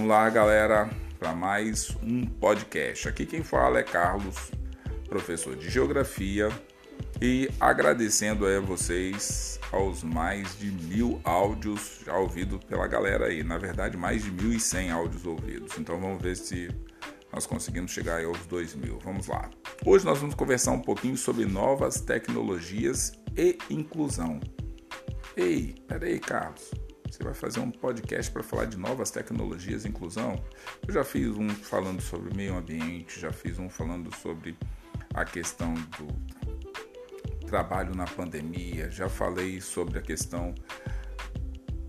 Vamos lá, galera, para mais um podcast. Aqui quem fala é Carlos, professor de Geografia, e agradecendo a vocês aos mais de mil áudios já ouvidos pela galera aí. Na verdade, mais de 1.100 áudios ouvidos. Então vamos ver se nós conseguimos chegar aos 2 mil. Vamos lá. Hoje nós vamos conversar um pouquinho sobre novas tecnologias e inclusão. Ei, peraí, Carlos. Você vai fazer um podcast para falar de novas tecnologias e inclusão? Eu já fiz um falando sobre meio ambiente, já fiz um falando sobre a questão do trabalho na pandemia, já falei sobre a questão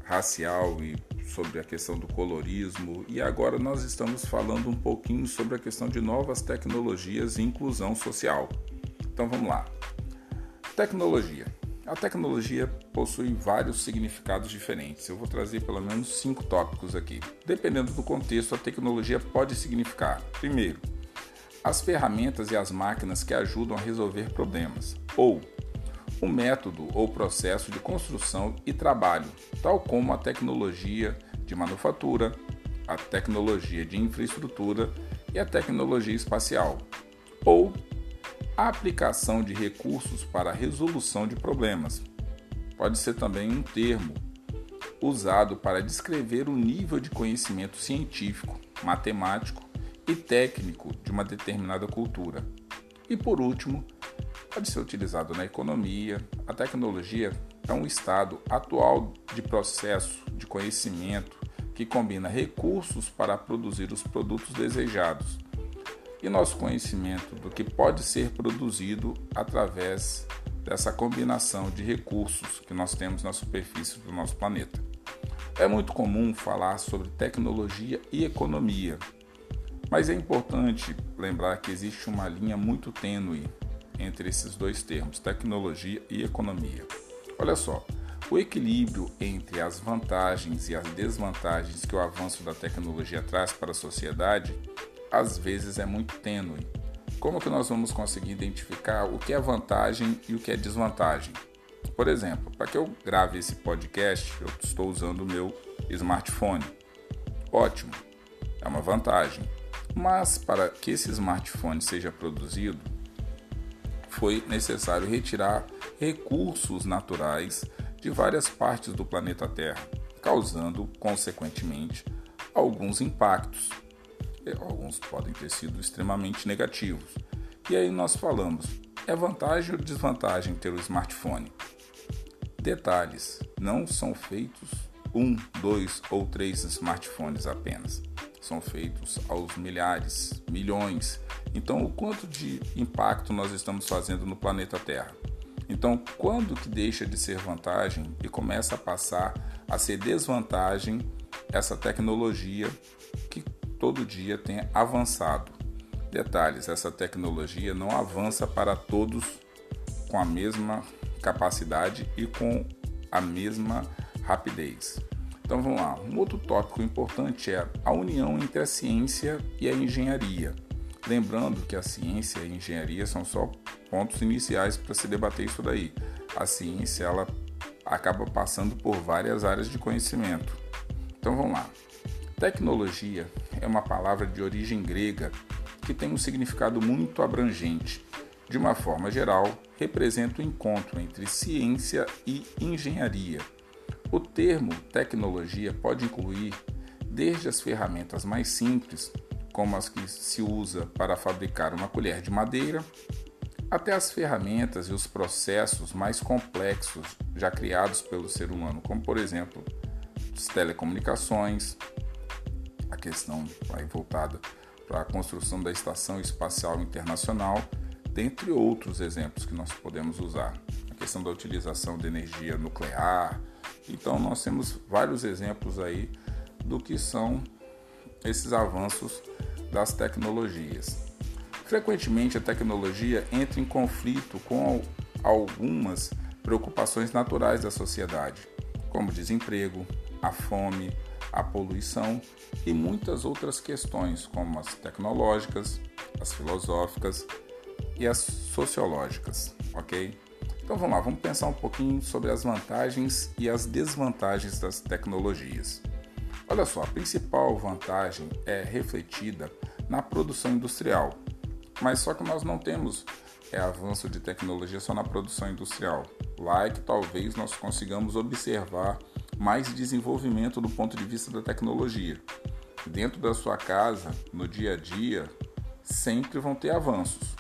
racial e sobre a questão do colorismo e agora nós estamos falando um pouquinho sobre a questão de novas tecnologias e inclusão social. Então vamos lá. Tecnologia. A tecnologia possui vários significados diferentes. Eu vou trazer pelo menos cinco tópicos aqui. Dependendo do contexto, a tecnologia pode significar, primeiro, as ferramentas e as máquinas que ajudam a resolver problemas, ou o método ou processo de construção e trabalho, tal como a tecnologia de manufatura, a tecnologia de infraestrutura e a tecnologia espacial, ou a aplicação de recursos para a resolução de problemas. Pode ser também um termo usado para descrever o nível de conhecimento científico, matemático e técnico de uma determinada cultura. E por último, pode ser utilizado na economia. A tecnologia é um estado atual de processo de conhecimento que combina recursos para produzir os produtos desejados e nosso conhecimento do que pode ser produzido através dessa combinação de recursos que nós temos na superfície do nosso planeta. É muito comum falar sobre tecnologia e economia, mas é importante lembrar que existe uma linha muito tênue entre esses dois termos, tecnologia e economia. Olha só, o equilíbrio entre as vantagens e as desvantagens que o avanço da tecnologia traz para a sociedade às vezes é muito tênue. Como que nós vamos conseguir identificar o que é vantagem e o que é desvantagem? Por exemplo, para que eu grave esse podcast, eu estou usando o meu smartphone. Ótimo, é uma vantagem. Mas para que esse smartphone seja produzido, foi necessário retirar recursos naturais de várias partes do planeta Terra, causando, consequentemente, alguns impactos alguns podem ter sido extremamente negativos. E aí nós falamos, é vantagem ou desvantagem ter o smartphone? Detalhes, não são feitos um, dois ou três smartphones apenas. São feitos aos milhares, milhões. Então, o quanto de impacto nós estamos fazendo no planeta Terra? Então, quando que deixa de ser vantagem e começa a passar a ser desvantagem essa tecnologia que todo dia tem avançado. Detalhes: essa tecnologia não avança para todos com a mesma capacidade e com a mesma rapidez. Então vamos lá. Um outro tópico importante é a união entre a ciência e a engenharia. Lembrando que a ciência e a engenharia são só pontos iniciais para se debater isso daí. A ciência ela acaba passando por várias áreas de conhecimento. Então vamos lá. Tecnologia é uma palavra de origem grega que tem um significado muito abrangente. De uma forma geral, representa o encontro entre ciência e engenharia. O termo tecnologia pode incluir desde as ferramentas mais simples, como as que se usa para fabricar uma colher de madeira, até as ferramentas e os processos mais complexos já criados pelo ser humano, como por exemplo as telecomunicações, questão vai voltada para a construção da Estação Espacial Internacional, dentre outros exemplos que nós podemos usar. A questão da utilização de energia nuclear. Então, nós temos vários exemplos aí do que são esses avanços das tecnologias. Frequentemente, a tecnologia entra em conflito com algumas preocupações naturais da sociedade, como desemprego, a fome, a poluição e muitas outras questões, como as tecnológicas, as filosóficas e as sociológicas, ok? Então vamos lá, vamos pensar um pouquinho sobre as vantagens e as desvantagens das tecnologias. Olha só, a principal vantagem é refletida na produção industrial, mas só que nós não temos é, avanço de tecnologia só na produção industrial. Lá é que talvez nós consigamos observar mais desenvolvimento do ponto de vista da tecnologia. Dentro da sua casa, no dia a dia, sempre vão ter avanços.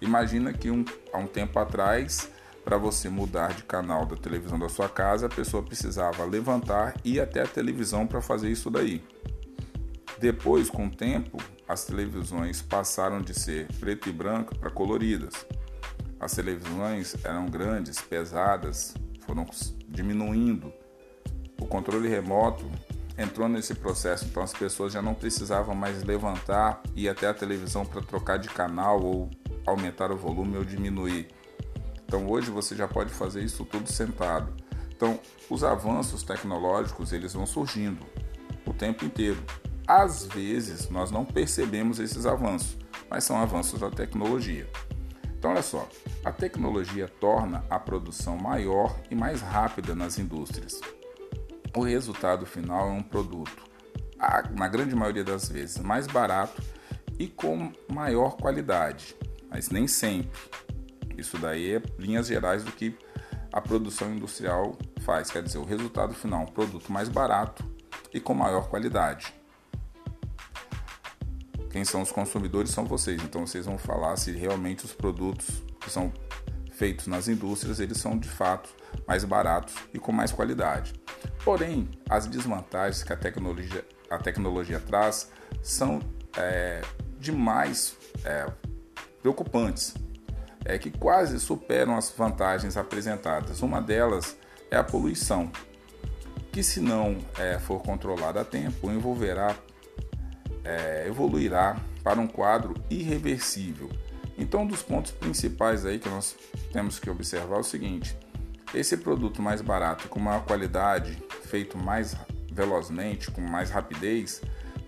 Imagina que um, há um tempo atrás, para você mudar de canal da televisão da sua casa, a pessoa precisava levantar e ir até a televisão para fazer isso daí. Depois, com o tempo, as televisões passaram de ser preto e branco para coloridas. As televisões eram grandes, pesadas, foram diminuindo. O controle remoto entrou nesse processo, então as pessoas já não precisavam mais levantar e ir até a televisão para trocar de canal ou aumentar o volume ou diminuir. Então hoje você já pode fazer isso tudo sentado. Então os avanços tecnológicos eles vão surgindo o tempo inteiro. Às vezes nós não percebemos esses avanços, mas são avanços da tecnologia. Então, olha só, a tecnologia torna a produção maior e mais rápida nas indústrias. O resultado final é um produto, na grande maioria das vezes, mais barato e com maior qualidade, mas nem sempre. Isso daí é linhas gerais do que a produção industrial faz, quer dizer, o resultado final é um produto mais barato e com maior qualidade. Quem são os consumidores são vocês, então vocês vão falar se realmente os produtos que são feitos nas indústrias eles são de fato mais baratos e com mais qualidade. Porém, as desvantagens que a tecnologia, a tecnologia traz são é, demais é, preocupantes, é, que quase superam as vantagens apresentadas. Uma delas é a poluição, que se não é, for controlada a tempo, envolverá é, evoluirá para um quadro irreversível. Então, um dos pontos principais aí que nós temos que observar é o seguinte: esse produto mais barato, com maior qualidade, feito mais velozmente, com mais rapidez,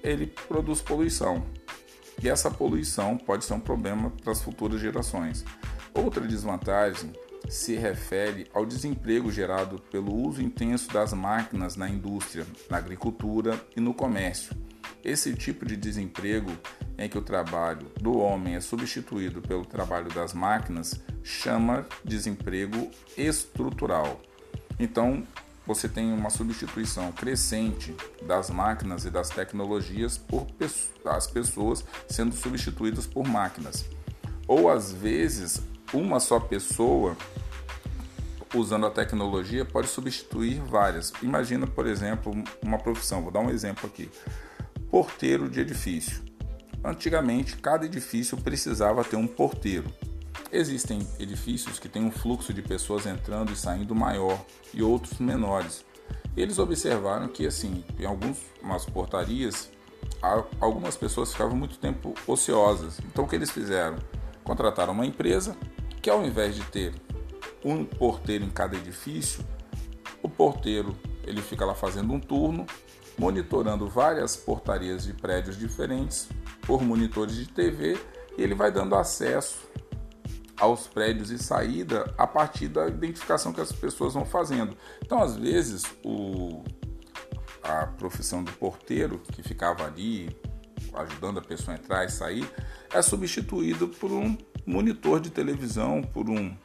ele produz poluição. E essa poluição pode ser um problema para as futuras gerações. Outra desvantagem se refere ao desemprego gerado pelo uso intenso das máquinas na indústria, na agricultura e no comércio. Esse tipo de desemprego em que o trabalho do homem é substituído pelo trabalho das máquinas chama desemprego estrutural. Então, você tem uma substituição crescente das máquinas e das tecnologias por as pessoas sendo substituídas por máquinas. Ou às vezes, uma só pessoa usando a tecnologia pode substituir várias. Imagina, por exemplo, uma profissão, vou dar um exemplo aqui porteiro de edifício. Antigamente, cada edifício precisava ter um porteiro. Existem edifícios que têm um fluxo de pessoas entrando e saindo maior e outros menores. Eles observaram que, assim, em algumas portarias, algumas pessoas ficavam muito tempo ociosas. Então, o que eles fizeram? Contrataram uma empresa que, ao invés de ter um porteiro em cada edifício, o porteiro ele fica lá fazendo um turno monitorando várias portarias de prédios diferentes por monitores de TV e ele vai dando acesso aos prédios e saída a partir da identificação que as pessoas vão fazendo. Então, às vezes, o, a profissão do porteiro que ficava ali ajudando a pessoa a entrar e sair é substituído por um monitor de televisão, por um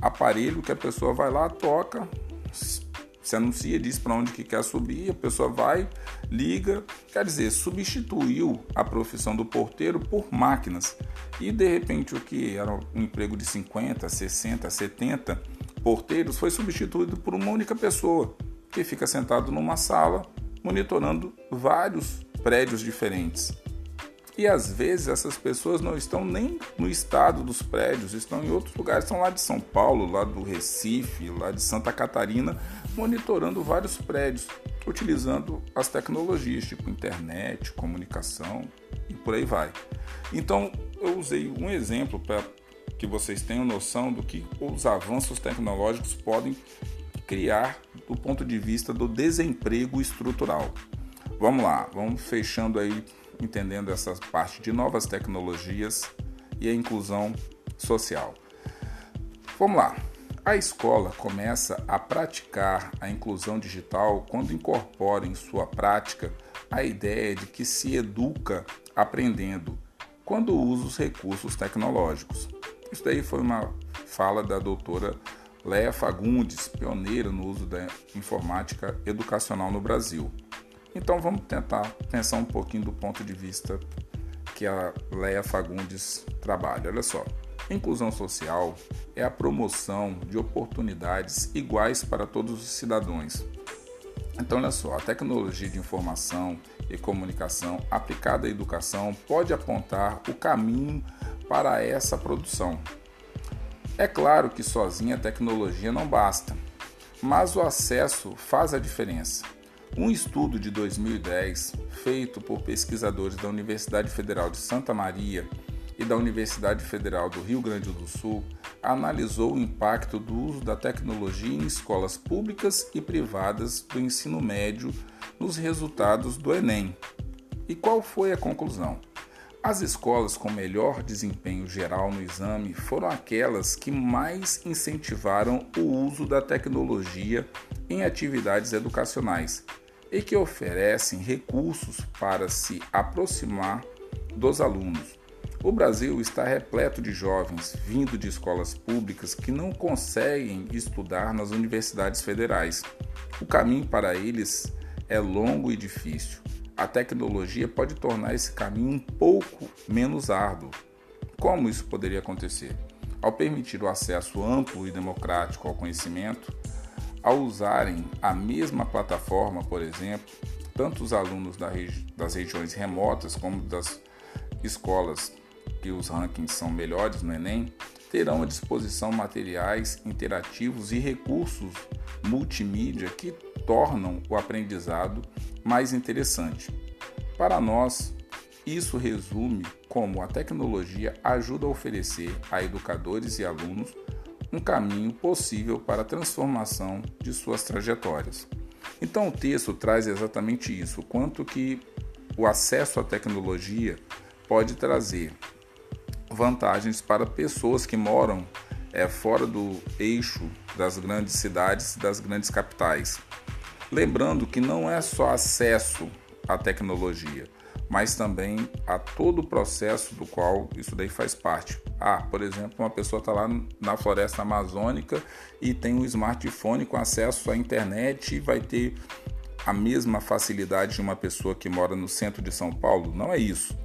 aparelho que a pessoa vai lá, toca, se anuncia, diz para onde que quer subir, a pessoa vai, liga, quer dizer, substituiu a profissão do porteiro por máquinas. E de repente o que era um emprego de 50, 60, 70 porteiros foi substituído por uma única pessoa que fica sentado numa sala monitorando vários prédios diferentes. E às vezes essas pessoas não estão nem no estado dos prédios, estão em outros lugares, estão lá de São Paulo, lá do Recife, lá de Santa Catarina, monitorando vários prédios, utilizando as tecnologias tipo internet, comunicação e por aí vai. Então eu usei um exemplo para que vocês tenham noção do que os avanços tecnológicos podem criar do ponto de vista do desemprego estrutural. Vamos lá, vamos fechando aí entendendo essa parte de novas tecnologias e a inclusão social. Vamos lá. A escola começa a praticar a inclusão digital quando incorpora em sua prática a ideia de que se educa aprendendo quando usa os recursos tecnológicos. Isso daí foi uma fala da doutora Leia Fagundes, pioneira no uso da informática educacional no Brasil. Então vamos tentar pensar um pouquinho do ponto de vista que a Leia Fagundes trabalha. Olha só. Inclusão social é a promoção de oportunidades iguais para todos os cidadãos. Então, olha só, a tecnologia de informação e comunicação aplicada à educação pode apontar o caminho para essa produção. É claro que sozinha a tecnologia não basta, mas o acesso faz a diferença. Um estudo de 2010, feito por pesquisadores da Universidade Federal de Santa Maria e da Universidade Federal do Rio Grande do Sul analisou o impacto do uso da tecnologia em escolas públicas e privadas do ensino médio nos resultados do Enem. E qual foi a conclusão? As escolas com melhor desempenho geral no exame foram aquelas que mais incentivaram o uso da tecnologia em atividades educacionais e que oferecem recursos para se aproximar dos alunos. O Brasil está repleto de jovens vindo de escolas públicas que não conseguem estudar nas universidades federais. O caminho para eles é longo e difícil. A tecnologia pode tornar esse caminho um pouco menos árduo. Como isso poderia acontecer? Ao permitir o acesso amplo e democrático ao conhecimento, ao usarem a mesma plataforma, por exemplo, tanto os alunos das regiões remotas como das escolas que os rankings são melhores no Enem, terão à disposição materiais interativos e recursos multimídia que tornam o aprendizado mais interessante. Para nós, isso resume como a tecnologia ajuda a oferecer a educadores e alunos um caminho possível para a transformação de suas trajetórias. Então o texto traz exatamente isso, quanto que o acesso à tecnologia pode trazer vantagens para pessoas que moram é, fora do eixo das grandes cidades, das grandes capitais. Lembrando que não é só acesso à tecnologia, mas também a todo o processo do qual isso daí faz parte. Ah, por exemplo, uma pessoa está lá na floresta amazônica e tem um smartphone com acesso à internet e vai ter a mesma facilidade de uma pessoa que mora no centro de São Paulo? Não é isso.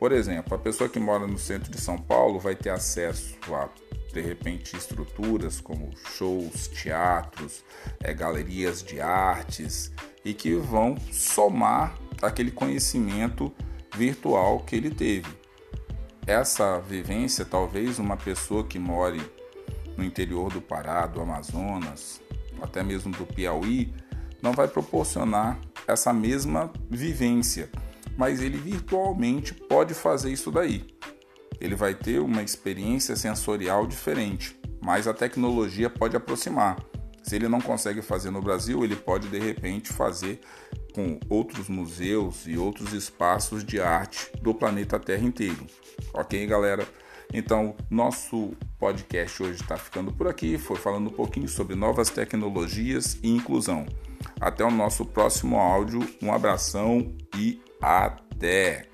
Por exemplo, a pessoa que mora no centro de São Paulo vai ter acesso a, de repente, estruturas como shows, teatros, é, galerias de artes e que vão somar aquele conhecimento virtual que ele teve. Essa vivência, talvez uma pessoa que more no interior do Pará, do Amazonas, até mesmo do Piauí, não vai proporcionar essa mesma vivência mas ele virtualmente pode fazer isso daí. Ele vai ter uma experiência sensorial diferente, mas a tecnologia pode aproximar. Se ele não consegue fazer no Brasil, ele pode de repente fazer com outros museus e outros espaços de arte do planeta Terra inteiro. Ok, galera? Então, nosso podcast hoje está ficando por aqui. Foi falando um pouquinho sobre novas tecnologias e inclusão. Até o nosso próximo áudio. Um abração e até!